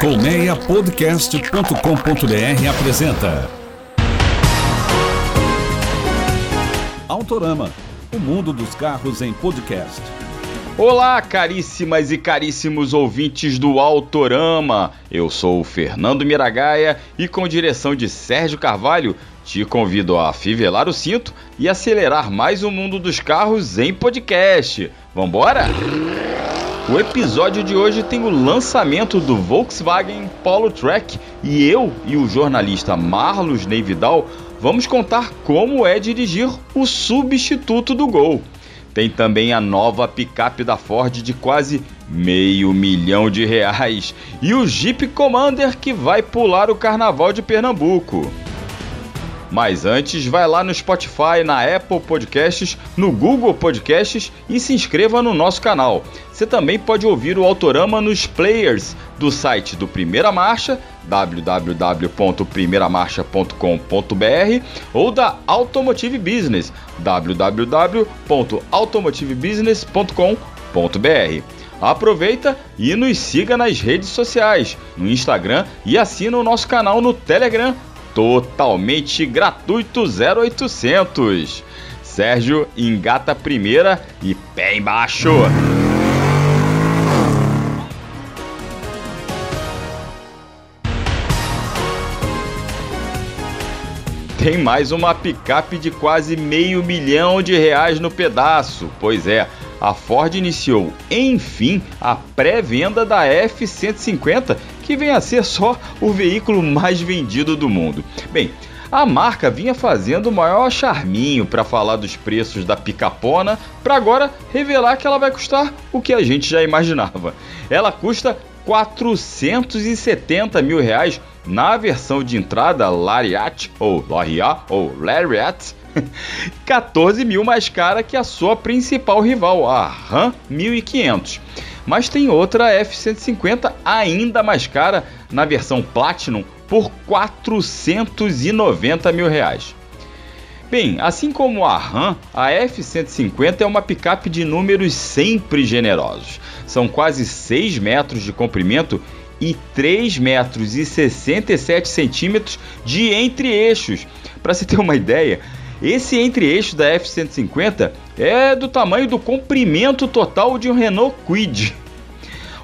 Colmeiapodcast.com.br apresenta Autorama, o mundo dos carros em podcast. Olá, caríssimas e caríssimos ouvintes do Autorama. Eu sou o Fernando Miragaia e com direção de Sérgio Carvalho, te convido a fivelar o cinto e acelerar mais o mundo dos carros em podcast. Vambora? O episódio de hoje tem o lançamento do Volkswagen Polo Track e eu e o jornalista Marlos Neividal vamos contar como é dirigir o substituto do Gol. Tem também a nova picape da Ford de quase meio milhão de reais e o Jeep Commander que vai pular o Carnaval de Pernambuco. Mas antes, vai lá no Spotify, na Apple Podcasts, no Google Podcasts e se inscreva no nosso canal. Você também pode ouvir o Autorama nos players do site do Primeira Marcha, www.primeiramarcha.com.br ou da Automotive Business, www.automotivebusiness.com.br. Aproveita e nos siga nas redes sociais, no Instagram e assina o nosso canal no Telegram totalmente gratuito 0800. Sérgio engata a primeira e pé embaixo. Tem mais uma picape de quase meio milhão de reais no pedaço. Pois é, a Ford iniciou, enfim, a pré-venda da F-150 que vem a ser só o veículo mais vendido do mundo. Bem, a marca vinha fazendo o maior charminho para falar dos preços da picapona, para agora revelar que ela vai custar o que a gente já imaginava. Ela custa 470 mil reais na versão de entrada Lariat ou Lariat ou Lariat 14 mil mais cara que a sua principal rival, a Ram 1500. Mas tem outra F-150 ainda mais cara na versão Platinum por 490 mil reais. Bem, assim como a Ram, a F-150 é uma picape de números sempre generosos. São quase 6 metros de comprimento e 3 metros e 67 centímetros de entre-eixos. Para se ter uma ideia, esse entre-eixo da F-150 é do tamanho do comprimento total de um Renault Kwid.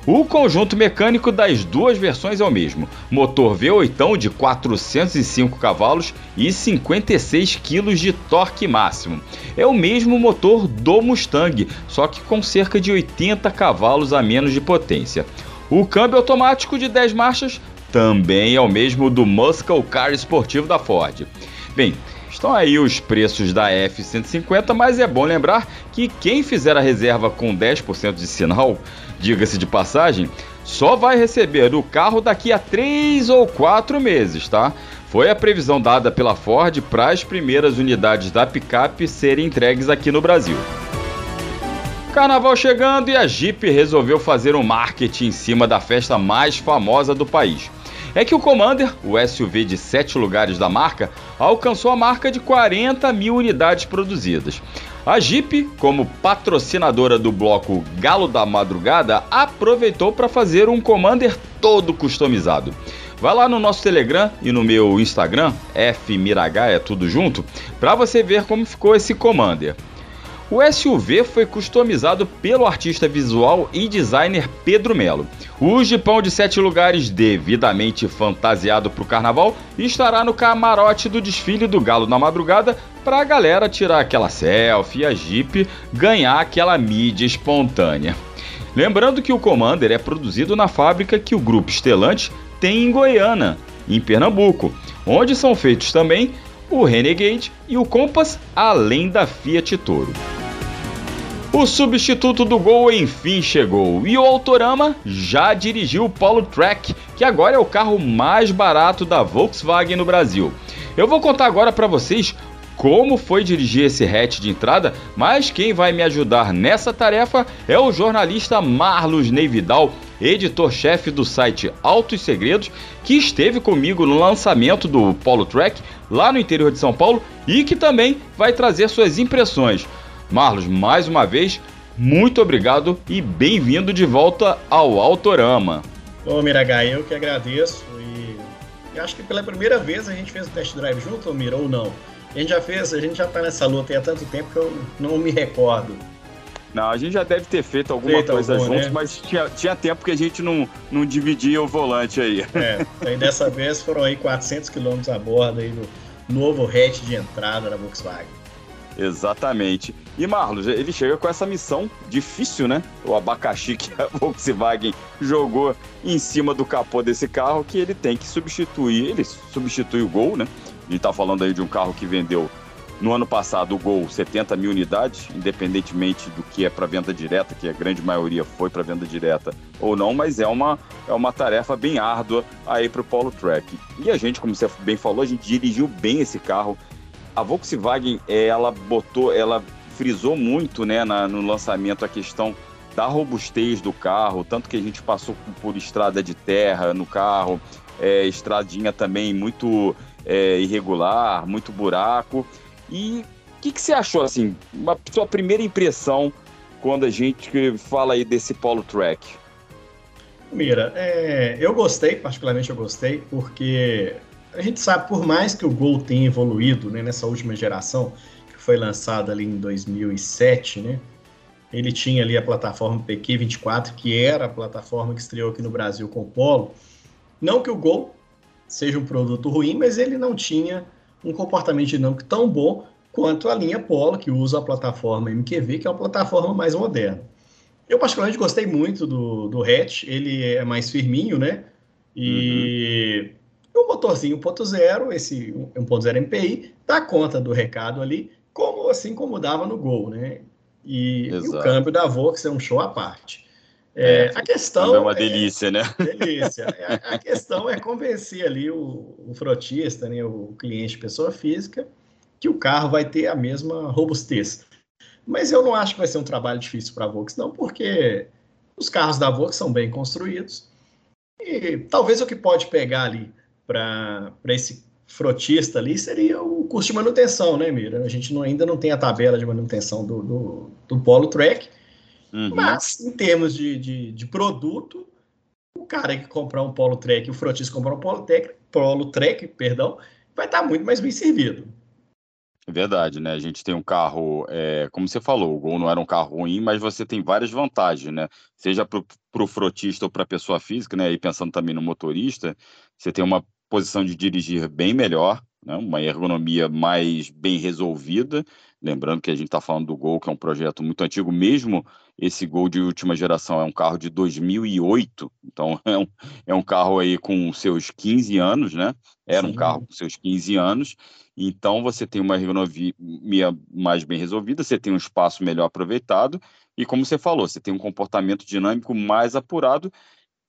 O conjunto mecânico das duas versões é o mesmo: motor V8 de 405 cavalos e 56 kg de torque máximo. É o mesmo motor do Mustang, só que com cerca de 80 cavalos a menos de potência. O câmbio automático de 10 marchas também é o mesmo do Muscle Car esportivo da Ford. Bem, Estão aí os preços da F-150, mas é bom lembrar que quem fizer a reserva com 10% de sinal, diga-se de passagem, só vai receber o carro daqui a 3 ou 4 meses, tá? Foi a previsão dada pela Ford para as primeiras unidades da picape serem entregues aqui no Brasil. Carnaval chegando e a Jeep resolveu fazer um marketing em cima da festa mais famosa do país é que o Commander, o SUV de 7 lugares da marca, alcançou a marca de 40 mil unidades produzidas. A Jeep, como patrocinadora do bloco Galo da Madrugada, aproveitou para fazer um Commander todo customizado. Vai lá no nosso Telegram e no meu Instagram, fmiragaia, é tudo junto, para você ver como ficou esse Commander. O SUV foi customizado pelo artista visual e designer Pedro Melo. O Jipão de sete lugares, devidamente fantasiado para o carnaval, estará no camarote do desfile do Galo na madrugada para a galera tirar aquela selfie e a Jeep ganhar aquela mídia espontânea. Lembrando que o Commander é produzido na fábrica que o Grupo Estelante tem em Goiânia, em Pernambuco, onde são feitos também o Renegade e o Compass, além da Fiat Toro. O substituto do Gol enfim chegou e o Autorama já dirigiu o Polo Track, que agora é o carro mais barato da Volkswagen no Brasil. Eu vou contar agora para vocês como foi dirigir esse hatch de entrada, mas quem vai me ajudar nessa tarefa é o jornalista Marlos Neividal, editor-chefe do site Altos Segredos, que esteve comigo no lançamento do Polo Track lá no interior de São Paulo e que também vai trazer suas impressões. Marlos, mais uma vez, muito obrigado e bem-vindo de volta ao Autorama. Ô, Miragai, eu que agradeço e acho que pela primeira vez a gente fez o test drive junto, Mira, ou não? A gente já fez, a gente já tá nessa luta há tanto tempo que eu não me recordo. Não, a gente já deve ter feito alguma feito coisa algum, juntos, né? mas tinha, tinha tempo que a gente não, não dividia o volante aí. É, aí dessa vez foram aí 400 quilômetros a bordo aí do novo hatch de entrada da Volkswagen. Exatamente. E Marlos, ele chega com essa missão difícil, né? O abacaxi que a Volkswagen jogou em cima do capô desse carro, que ele tem que substituir. Ele substitui o Gol, né? A gente tá falando aí de um carro que vendeu no ano passado, o Gol, 70 mil unidades, independentemente do que é para venda direta, que a grande maioria foi para venda direta ou não, mas é uma, é uma tarefa bem árdua aí para o Polo Track. E a gente, como você bem falou, a gente dirigiu bem esse carro. A Volkswagen, ela botou, ela frisou muito né, na, no lançamento a questão da robustez do carro, tanto que a gente passou por estrada de terra no carro, é, estradinha também muito é, irregular, muito buraco. E o que, que, você achou, assim, uma sua primeira impressão quando a gente fala aí desse Polo Track? Mira, é, eu gostei, particularmente eu gostei, porque a gente sabe, por mais que o Gol tenha evoluído né, nessa última geração, que foi lançada ali em 2007, né? Ele tinha ali a plataforma PQ24, que era a plataforma que estreou aqui no Brasil com o Polo. Não que o Gol seja um produto ruim, mas ele não tinha um comportamento dinâmico tão bom quanto a linha Polo, que usa a plataforma MQV, que é uma plataforma mais moderna. Eu particularmente gostei muito do, do hatch, ele é mais firminho, né? E uhum. o motorzinho 1.0, esse 1.0 MPI, dá conta do recado ali, como assim como dava no Gol, né? E, e o câmbio da Vox é um show à parte. É, a questão é uma delícia, é, né? Delícia. A, a, questão é convencer ali o, o frotista, né, o cliente pessoa física, que o carro vai ter a mesma robustez. Mas eu não acho que vai ser um trabalho difícil para a Volks, não, porque os carros da Volks são bem construídos. E talvez o que pode pegar ali para esse frotista ali seria o custo de manutenção, né, Mira? A gente não, ainda não tem a tabela de manutenção do, do, do Polo Track Uhum. Mas, em termos de, de, de, produto, o cara que comprar um Polo Trek, o frotista comprar um Polo Trek, Polo Trek, perdão, vai estar muito mais bem servido. É verdade, né? A gente tem um carro, é, como você falou, o Gol não era um carro ruim, mas você tem várias vantagens, né? Seja para o frotista ou para a pessoa física, né? E pensando também no motorista, você tem uma posição de dirigir bem melhor, né? uma ergonomia mais bem resolvida. Lembrando que a gente está falando do Gol, que é um projeto muito antigo, mesmo esse Gol de última geração é um carro de 2008, então é um, é um carro aí com seus 15 anos, né? Era Sim. um carro com seus 15 anos, então você tem uma ergonomia mais bem resolvida, você tem um espaço melhor aproveitado, e como você falou, você tem um comportamento dinâmico mais apurado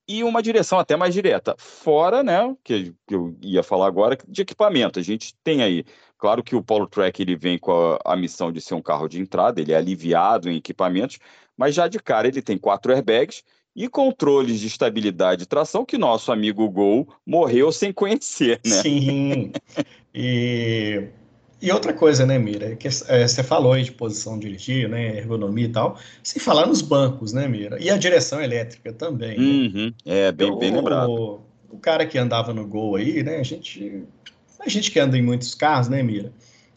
e uma direção até mais direta. Fora, né, que, que eu ia falar agora, de equipamento. A gente tem aí, claro que o Polo Track ele vem com a, a, missão de ser um carro de entrada, ele é aliviado em equipamentos, mas já de cara ele tem quatro airbags e controles de estabilidade e tração que nosso amigo Gol morreu sem conhecer, né? Sim. E e outra coisa, né, Mira, que é, você falou aí de posição dirigir, né, ergonomia e tal, sem falar nos bancos, né, Mira, e a direção elétrica também. Né? Uhum. É, bem, então, bem lembrado. O, o, cara que andava no Gol aí, né, a gente, a gente que anda em muitos carros, né, Mira,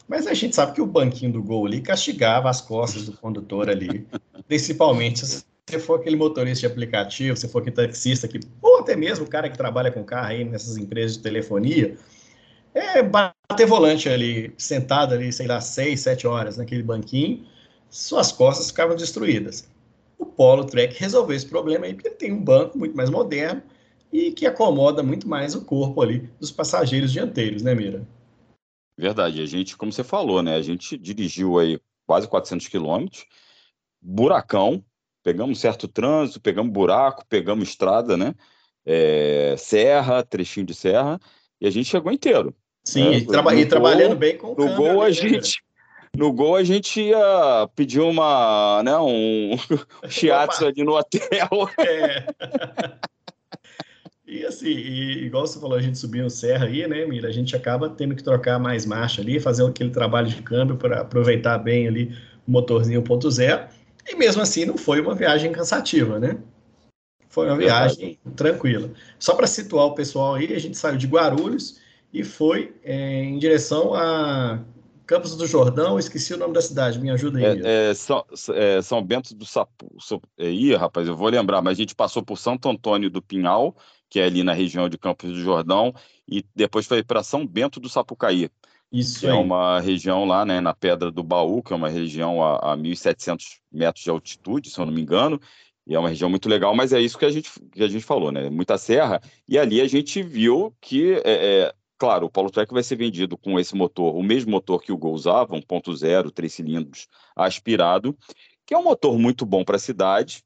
mas a gente sabe que o banquinho do Gol ali castigava as costas do condutor ali, principalmente se você for aquele motorista de aplicativo, se for aquele taxista que, ou até mesmo o cara que trabalha com carro aí nessas empresas de telefonia, é bater volante ali, sentado ali, sei lá, seis, sete horas naquele banquinho, suas costas ficavam destruídas. O Polo Trek resolveu esse problema aí, porque ele tem um banco muito mais moderno e que acomoda muito mais o corpo ali dos passageiros dianteiros, né, Mira? Verdade. A gente, como você falou, né, a gente dirigiu aí quase 400 quilômetros, buracão, pegamos certo trânsito, pegamos buraco, pegamos estrada, né, é, serra, trechinho de serra, e a gente chegou inteiro. Sim, né? e, traba e trabalhando bem com o No gol a né? gente. No gol a gente ia pedir uma, né, um shiatsu ali no hotel. É. E assim, e, igual você falou, a gente subiu serra aí, né, Mira? A gente acaba tendo que trocar mais marcha ali, fazer aquele trabalho de câmbio para aproveitar bem ali o motorzinho 1.0. E mesmo assim não foi uma viagem cansativa, né? Foi uma viagem tranquila. Só para situar o pessoal aí, a gente saiu de Guarulhos e foi é, em direção a Campos do Jordão, esqueci o nome da cidade, me ajuda aí. É, é, São, é, São, Bento do Sapu. Ih, rapaz, eu vou lembrar, mas a gente passou por Santo Antônio do Pinhal, que é ali na região de Campos do Jordão, e depois foi para São Bento do Sapucaí. Isso que é uma região lá, né, na Pedra do Baú, que é uma região a, a 1.700 metros de altitude, se eu não me engano, e é uma região muito legal, mas é isso que a gente, que a gente falou, né? Muita serra, e ali a gente viu que é, é, Claro, o Polo Trek vai ser vendido com esse motor, o mesmo motor que o Gol usava, 1.0, três cilindros aspirado, que é um motor muito bom para a cidade,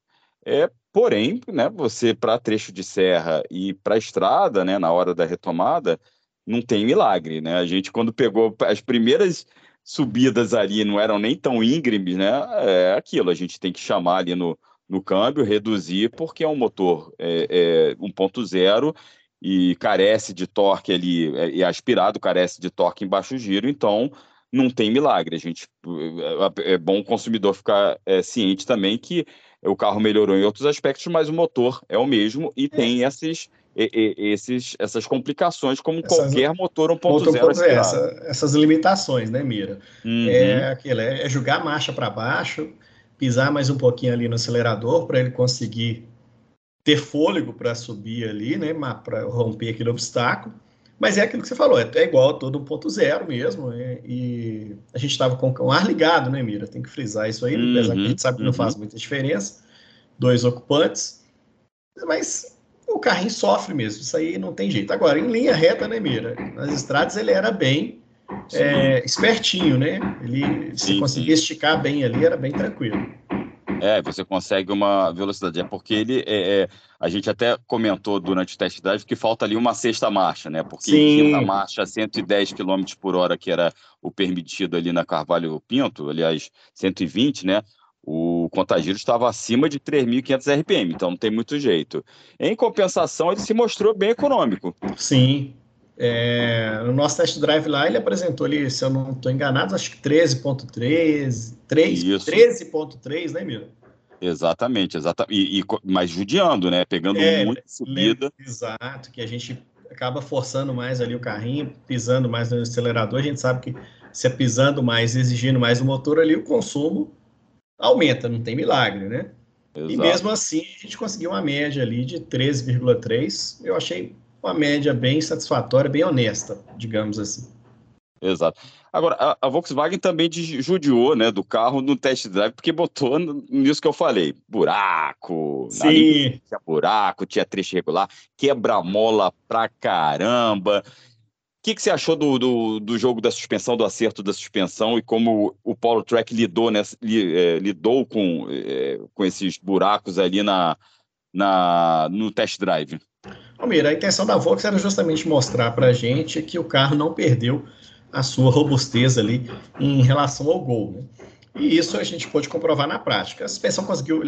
é, porém, né, você para trecho de serra e para estrada, né, na hora da retomada, não tem milagre, né? A gente quando pegou as primeiras subidas ali não eram nem tão íngremes, né? É aquilo, a gente tem que chamar ali no, no câmbio, reduzir, porque é um motor é, é 1.0 e carece de torque ali, é, é aspirado, carece de torque em baixo giro, então não tem milagre. A gente é, é bom o consumidor ficar é, ciente também que o carro melhorou em outros aspectos, mas o motor é o mesmo e é. tem esses, esses, essas complicações como essas, qualquer motor 1.0 essa, essas limitações, né, Mira? Uhum. É aquilo, é, é jogar a marcha para baixo, pisar mais um pouquinho ali no acelerador para ele conseguir ter fôlego para subir ali, né, para romper aquele obstáculo. Mas é aquilo que você falou, é, é igual a todo 1.0 mesmo, é, e a gente estava com o ar ligado, né, Mira? Tem que frisar isso aí, uhum, apesar que a gente sabe que uhum. não faz muita diferença, dois ocupantes, mas o carrinho sofre mesmo, isso aí não tem jeito. Agora, em linha reta, né, Mira? Nas estradas ele era bem é, espertinho, né? Ele, se conseguia esticar bem ali, era bem tranquilo. É, você consegue uma velocidade. É porque ele. É, é, a gente até comentou durante o test drive que falta ali uma sexta marcha, né? Porque Sim. a marcha 110 km por hora, que era o permitido ali na Carvalho Pinto, aliás, 120, né? O contagiro estava acima de 3.500 RPM, então não tem muito jeito. Em compensação, ele se mostrou bem econômico. Sim. É, no nosso test drive lá, ele apresentou ali, se eu não estou enganado, acho que 13.3, 13.3, né, Miro? Exatamente, exatamente. E, e, mas judiando, né? Pegando é, muita subida. Exato, que a gente acaba forçando mais ali o carrinho, pisando mais no acelerador. A gente sabe que se é pisando mais, exigindo mais o motor ali, o consumo aumenta, não tem milagre, né? Exato. E mesmo assim, a gente conseguiu uma média ali de 13,3. Eu achei uma média bem satisfatória, bem honesta, digamos assim. Exato. Agora, a, a, Volkswagen também judiou né, do carro no test drive, porque botou nisso que eu falei: buraco, Sim. tinha buraco, tinha trecho regular, quebra-mola pra caramba. O que, que você achou do, do, do, jogo da suspensão, do acerto da suspensão e como o Polo Track lidou, nessa, li, é, lidou com, é, com esses buracos ali na, na, no test drive? Almir, a intenção da Volkswagen era justamente mostrar para a gente que o carro não perdeu a sua robustez ali em relação ao Gol. Né? E isso a gente pôde comprovar na prática. A suspensão conseguiu,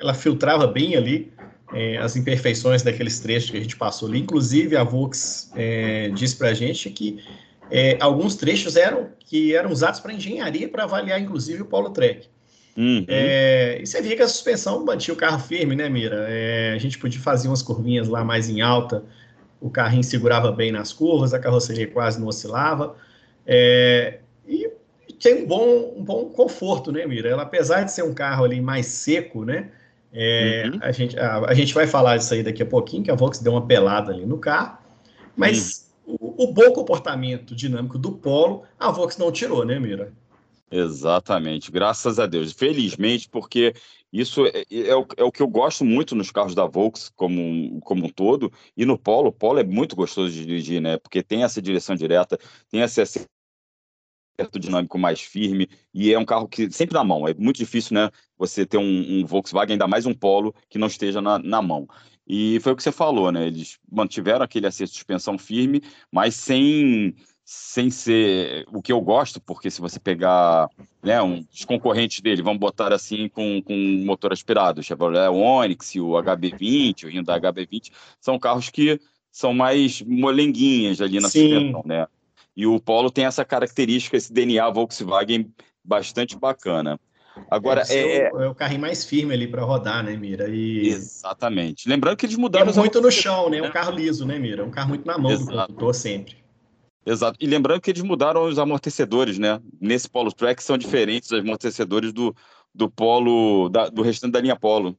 ela filtrava bem ali é, as imperfeições daqueles trechos que a gente passou ali. Inclusive, a Volks é, disse para a gente que é, alguns trechos eram que eram usados para engenharia para avaliar, inclusive, o Polo Trek. Uhum. É, e você via que a suspensão mantinha o carro firme, né, Mira? É, a gente podia fazer umas curvinhas lá mais em alta, o carrinho segurava bem nas curvas, a carroceria quase não oscilava. É, e tem um bom, um bom conforto, né, Mira? Ela, apesar de ser um carro ali mais seco, né? É, uhum. a, gente, a, a, gente vai falar disso aí daqui a pouquinho, que a Vox deu uma pelada ali no carro, mas uhum. o, o, bom comportamento dinâmico do Polo, a Vox não tirou, né, Mira? Exatamente, graças a Deus. Felizmente, porque isso é, é, é, o, é, o, que eu gosto muito nos carros da Volks como, como um todo, e no Polo, o Polo é muito gostoso de dirigir, né? Porque tem essa direção direta, tem esse acerto dinâmico mais firme, e é um carro que sempre na mão. É muito difícil, né? Você ter um, um Volkswagen, ainda mais um Polo, que não esteja na, na mão. E foi o que você falou, né? Eles mantiveram aquele acerto de suspensão firme, mas sem sem ser o que eu gosto, porque se você pegar né, um, os concorrentes dele, vamos botar assim com, com motor aspirado, o Chevrolet Onix, o HB20, o Hyundai HB20, são carros que são mais molenguinhas ali na Sim. suspensão, né? E o Polo tem essa característica, esse DNA Volkswagen bastante bacana. Agora é, é, o, é o carrinho mais firme ali para rodar, né, Mira? E... Exatamente. Lembrando que eles mudaram. É muito no chão, né? Um carro liso, né, Mira? Um carro muito na mão Exato. do condutor sempre. Exato. E lembrando que eles mudaram os amortecedores, né? Nesse Polo Track são diferentes os amortecedores do, do Polo, da, do restante da linha Polo.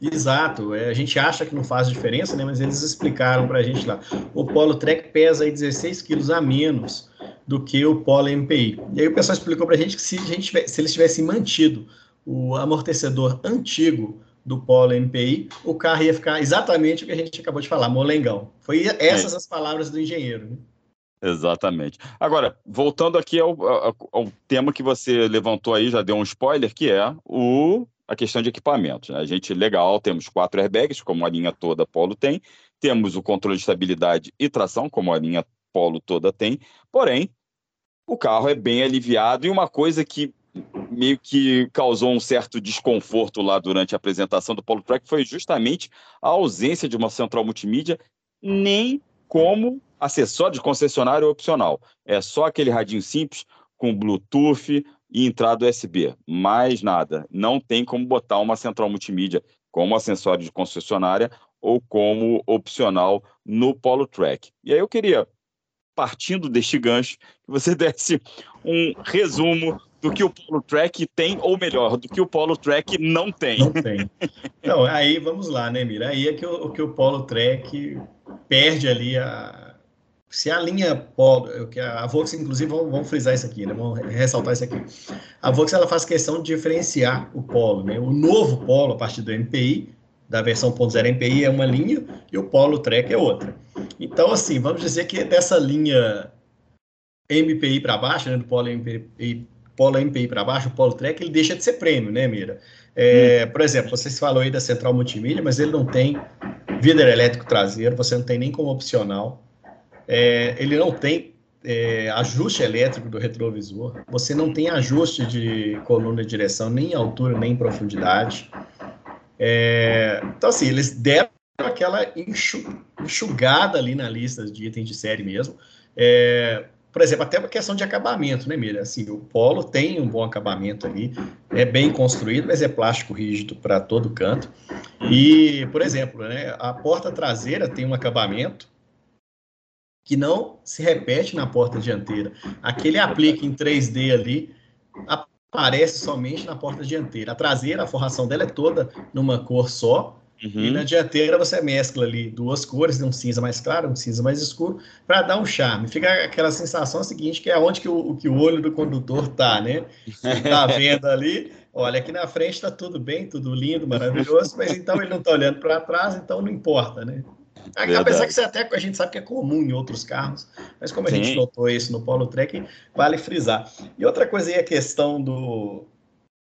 Exato, é, a gente acha que não faz diferença, né? Mas eles explicaram para a gente lá. O Polo Trek pesa aí 16 quilos a menos do que o Polo MPI. E aí o pessoal explicou para a gente que se, a gente tivesse, se eles tivessem mantido o amortecedor antigo do Polo MPI, o carro ia ficar exatamente o que a gente acabou de falar, molengão. Foi essas é. as palavras do engenheiro. Né? Exatamente. Agora, voltando aqui ao, ao, ao, tema que você levantou aí, já deu um spoiler, que é o, a questão de equipamentos. Né? A gente, legal, temos quatro airbags, como a linha toda Polo tem, temos o controle de estabilidade e tração, como a linha Polo toda tem, porém, o carro é bem aliviado e uma coisa que meio que causou um certo desconforto lá durante a apresentação do Polo Track foi justamente a ausência de uma central multimídia, nem como acessório de concessionário opcional. É só aquele radinho simples com Bluetooth e entrada USB. Mais nada. Não tem como botar uma central multimídia como acessório de concessionária ou como opcional no Polo Track. E aí eu queria, partindo deste gancho, que você desse um resumo do que o Polo Track tem, ou melhor, do que o Polo Track não tem. Não tem. Então, aí vamos lá, né, Mira? Aí é que o, que o Polo Track perde ali a. Se a linha Polo, a Vox, inclusive, vamos, vamos, frisar isso aqui, né? Vamos ressaltar isso aqui. A Vox ela faz questão de diferenciar o Polo, né? O novo Polo, a partir do MPI, da versão 1.0 MPI, é uma linha e o Polo Track é outra. Então, assim, vamos dizer que dessa linha MPI para baixo, né, do Polo MPI, Polo MPI para baixo, o Polo Track, ele deixa de ser prêmio, né, Mira? É, hum. Por exemplo, você falou aí da central multimídia, mas ele não tem vidro elétrico traseiro, você não tem nem como opcional. É, ele não tem é, ajuste elétrico do retrovisor, você não tem ajuste de coluna de direção, nem em altura, nem em profundidade. É, então, assim, eles deram aquela enxugada ali na lista de itens de série mesmo. É, por exemplo, até uma questão de acabamento, né, Mira? Assim, o Polo tem um bom acabamento ali, é bem construído, mas é plástico rígido para todo canto. E, por exemplo, né, a porta traseira tem um acabamento que não se repete na porta dianteira. Aquele aplique em 3D ali aparece somente na porta dianteira. A traseira, a forração dela é toda numa cor só, Uhum. E na dianteira você mescla ali duas cores, um cinza mais claro, um cinza mais escuro, para dar um charme. Fica aquela sensação seguinte, que é onde que o, que o olho do condutor tá, né? Está vendo ali, olha, aqui na frente está tudo bem, tudo lindo, maravilhoso, mas então ele não está olhando para trás, então não importa, né? Apesar que até a gente sabe que é comum em outros carros, mas como a Sim. gente notou isso no Polo Trek, vale frisar. E outra coisa aí a questão do,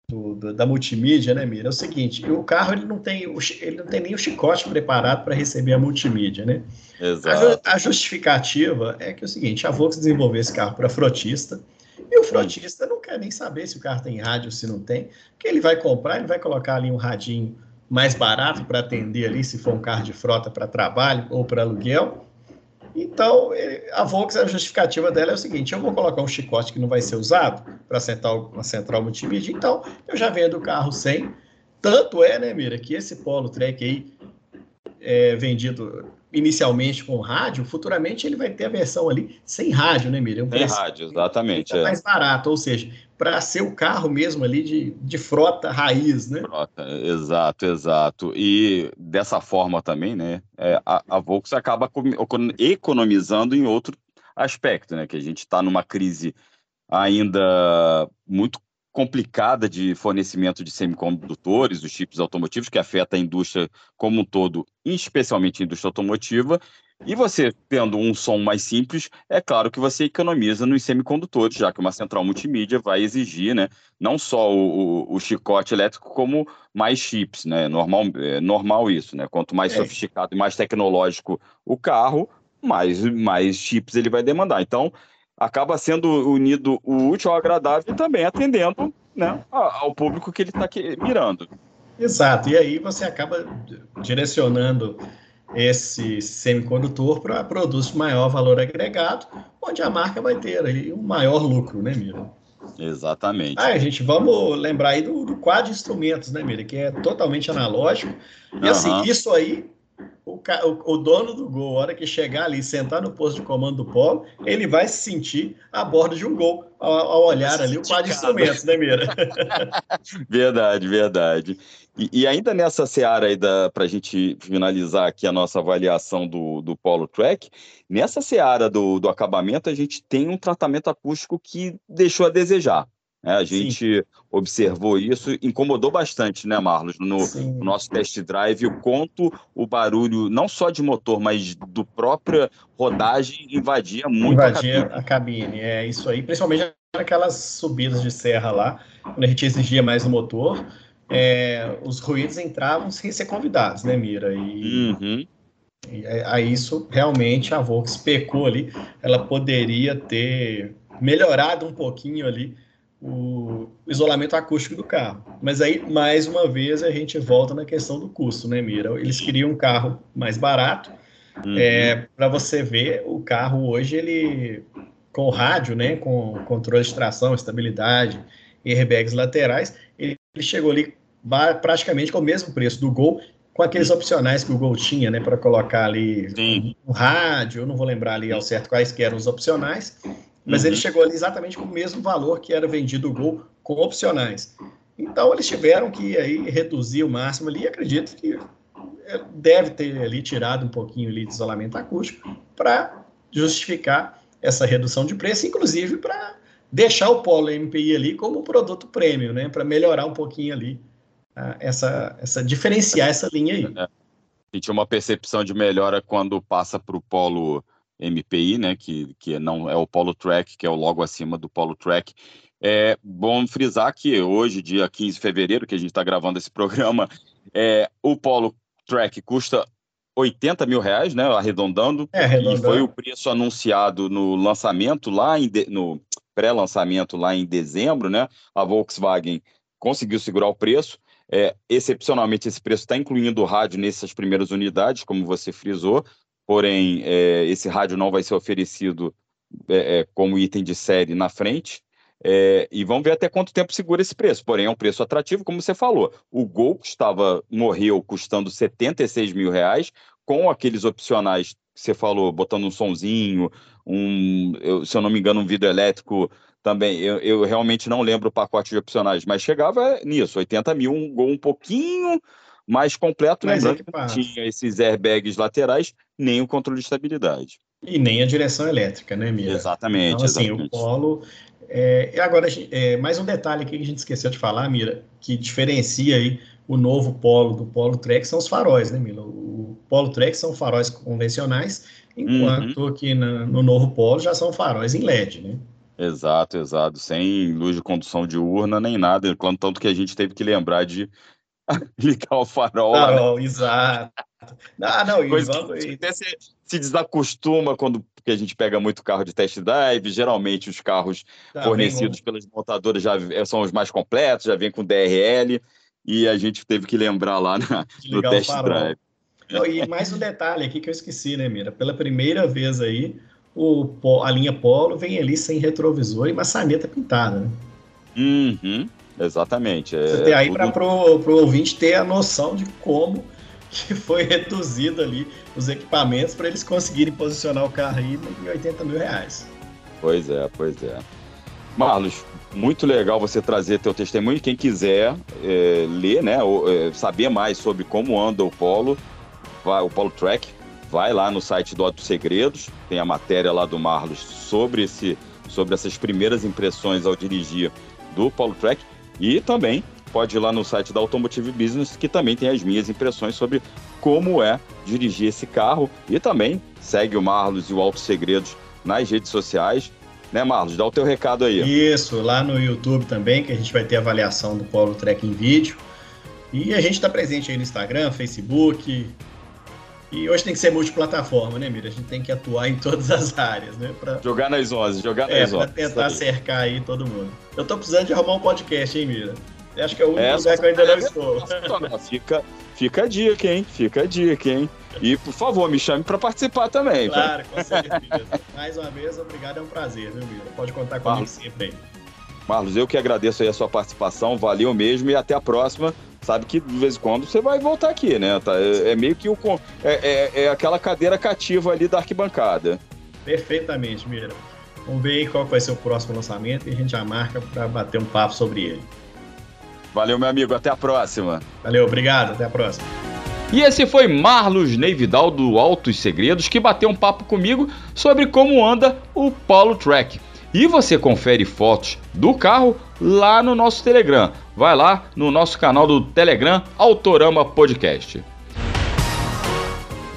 do, do, da multimídia, né, Mira? É o seguinte, o carro ele não tem, ele não tem nem o chicote preparado para receber a multimídia, né? Exato. A, a, justificativa é que é o seguinte, a Volkswagen desenvolveu esse carro para frotista, e o frotista não quer nem saber se o carro tem rádio ou se não tem, porque ele vai comprar, ele vai colocar ali um radinho mais barato para atender ali, se for um carro de frota para trabalho ou para aluguel, então, é, a Volkswagen, a justificativa dela é o seguinte: eu vou colocar um chicote que não vai ser usado para central, uma central multimídia, então eu já vendo o carro sem. Tanto é, né, Mira, que esse Polo Trek aí é vendido inicialmente com rádio, futuramente ele vai ter a versão ali sem rádio, né, Miriam? Um sem rádio, exatamente. É. mais barato, ou seja, para ser o carro mesmo ali de, de frota raiz, né? Frota, exato, exato. E dessa forma também, né, é, a, a Volkswagen acaba economizando em outro aspecto, né, que a gente está numa crise ainda muito complicada de fornecimento de semicondutores, dos chips automotivos, que afeta a indústria como um todo, especialmente a indústria automotiva. E você, tendo um som mais simples, é claro que você economiza nos semicondutores, já que uma central multimídia vai exigir né, não só o, o, o chicote elétrico, como mais chips. Né? Normal, é normal isso. Né? Quanto mais é. sofisticado e mais tecnológico o carro, mais, mais chips ele vai demandar. Então, acaba sendo unido o útil ao agradável e também atendendo né, ao público que ele está mirando. Exato, e aí você acaba direcionando esse semicondutor para produtos de maior valor agregado, onde a marca vai ter aí um maior lucro, né, Mira? Exatamente. Ah, gente, vamos lembrar aí do, do quadro de instrumentos, né, Mira? Que é totalmente analógico. E assim, uhum. isso aí, o, o, dono do gol, a hora que chegar ali, sentar no posto de comando do polo, ele vai se sentir a bordo de um gol ao, ao olhar ali o quadro de instrumentos, né, Mira? verdade, verdade. E, e, ainda nessa seara aí, para a gente finalizar aqui a nossa avaliação do, do Polo Track, nessa seara do, do acabamento, a gente tem um tratamento acústico que deixou a desejar. Né? A gente Sim. observou isso, incomodou bastante, né, Marlos, no, no, nosso test drive, o quanto o barulho, não só de motor, mas do própria rodagem, invadia muito invadia a cabine. a cabine. É isso aí, principalmente naquelas subidas de serra lá, quando a gente exigia mais no motor é, os ruídos entravam sem ser convidados, né, Mira? E, uhum. e a isso realmente a Volks pecou ali. Ela poderia ter melhorado um pouquinho ali o isolamento acústico do carro. Mas aí, mais uma vez, a gente volta na questão do custo, né, Mira? Eles queriam um carro mais barato. Uhum. É, Para você ver, o carro hoje, ele com rádio, né, com controle de tração, estabilidade, airbags laterais, ele chegou ali praticamente com o mesmo preço do Gol, com aqueles opcionais que o Gol tinha, né, para colocar ali Sim. um rádio, eu não vou lembrar ali ao certo quais que eram os opcionais, mas uhum. ele chegou ali exatamente com o mesmo valor que era vendido o Gol com opcionais. Então eles tiveram que aí reduzir o máximo ali, acredito que é, deve ter ali tirado um pouquinho ali de isolamento acústico para justificar essa redução de preço, inclusive para deixar o Polo MPI ali como produto prêmio, né, para melhorar um pouquinho ali essa, essa diferenciar essa linha aí. É. E tinha uma percepção de melhora quando passa para o polo MPI, né, que, que não é o polo track, que é o logo acima do polo track. É bom frisar que hoje, dia 15 de fevereiro, que a gente está gravando esse programa, é, o polo track custa 80 mil reais, né, arredondando, é, arredondando. e foi o preço anunciado no lançamento lá em de, no pré-lançamento lá em dezembro, né? A Volkswagen conseguiu segurar o preço. É, excepcionalmente, esse preço está incluindo o rádio nessas primeiras unidades, como você frisou, porém, é, esse rádio não vai ser oferecido é, é como item de série na frente. É, e vamos ver até quanto tempo segura esse preço. Porém, é um preço atrativo, como você falou. O Gol estava morreu custando 76 mil reais, com aqueles opcionais que você falou, botando um sonzinho, um, eu, se eu não me engano, um vidro elétrico também, eu, eu, realmente não lembro o pacote de opcionais, mas chegava nisso, 80 mil, um gol um pouquinho mais completo, mas lembrando que não tinha esses airbags laterais, nem o controle de estabilidade. E nem a direção elétrica, né, Mira? Exatamente. Então, assim, exatamente. o Polo... É, agora, é, mais um detalhe aqui que a gente esqueceu de falar, Mira, que diferencia aí o novo Polo do Polo Trek são os faróis, né, Mila? O Polo Trek são faróis convencionais, enquanto uhum. que na, no novo Polo já são faróis em LED, né? Exato, exato. Sem luz de condução diurna nem nada. Tanto que a gente teve que lembrar de ligar o farol. Farol, né? exato. Ah, não, Coisa vamos... que até se, se, desacostuma quando porque a gente pega muito carro de test drive. Geralmente os carros tá, fornecidos pelas montadoras já são os mais completos, já vem com DRL, e a gente teve que lembrar lá na, no test drive. Não, e mais um detalhe aqui que eu esqueci, né, Mira? Pela primeira vez aí, o, a linha Polo vem ali sem retrovisor e maçaneta pintada, né? Uhum, exatamente. É, Você tem aí tudo... para pro, pro ouvinte ter a noção de como que foi reduzido ali os equipamentos para eles conseguirem posicionar o carro aí em 80 mil reais. Pois é, pois é. Marlos, muito legal você trazer teu testemunho. Quem quiser é, ler, né, ou, é, saber mais sobre como anda o Polo, vai, o Polo Track, vai lá no site do Auto Segredos, tem a matéria lá do Marlos sobre, esse, sobre essas primeiras impressões ao dirigir do Polo Track e também pode ir lá no site da Automotive Business, que também tem as minhas impressões sobre como é dirigir esse carro e também segue o Marlos e o Auto Segredos nas redes sociais. Né, Marlos? Dá o teu recado aí. Isso, lá no YouTube também, que a gente vai ter avaliação do Polo Track em vídeo. E a gente está presente aí no Instagram, Facebook, e hoje tem que ser multiplataforma, né, Mira? A gente tem que atuar em todas as áreas, né? Pra... Jogar nas 11, jogar é, nas 11. Pra tentar cercar aí todo mundo. Eu tô precisando de arrumar um podcast, hein, Mira? Eu acho que é o único é, lugar que eu ainda não estou. Fica, fica a dica, hein? Fica a dica, hein? E, por favor, me chame para participar também. Claro, com certeza. Mais uma vez, obrigado, é um prazer, viu, Mira? Pode contar comigo sempre aí. Marlos, eu que agradeço aí a sua participação, valeu mesmo e até a próxima. Sabe que de vez em quando você vai voltar aqui, né? Tá, é, é meio que o, é, é, é aquela cadeira cativa ali da arquibancada. Perfeitamente, Mira. Vamos ver aí qual vai ser o próximo lançamento e a gente já marca para bater um papo sobre ele. Valeu, meu amigo. Até a próxima. Valeu, obrigado. Até a próxima. E esse foi Marlos Neividal do Altos Segredos que bateu um papo comigo sobre como anda o Polo Track. E você confere fotos do carro lá no nosso Telegram. Vai lá no nosso canal do Telegram Autorama Podcast.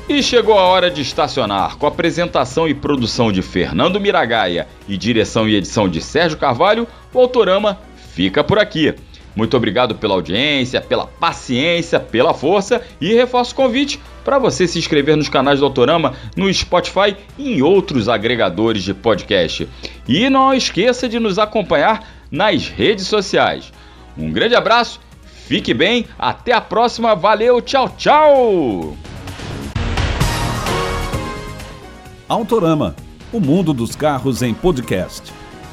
E chegou a hora de estacionar. Com apresentação e produção de Fernando Miragaia e direção e edição de Sérgio Carvalho, o Autorama fica por aqui. Muito obrigado pela audiência, pela paciência, pela força e reforço o convite para você se inscrever nos canais do Autorama no Spotify e em outros agregadores de podcast. E não esqueça de nos acompanhar nas redes sociais. Um grande abraço, fique bem, até a próxima, valeu, tchau, tchau! Autorama, o mundo dos carros em podcast.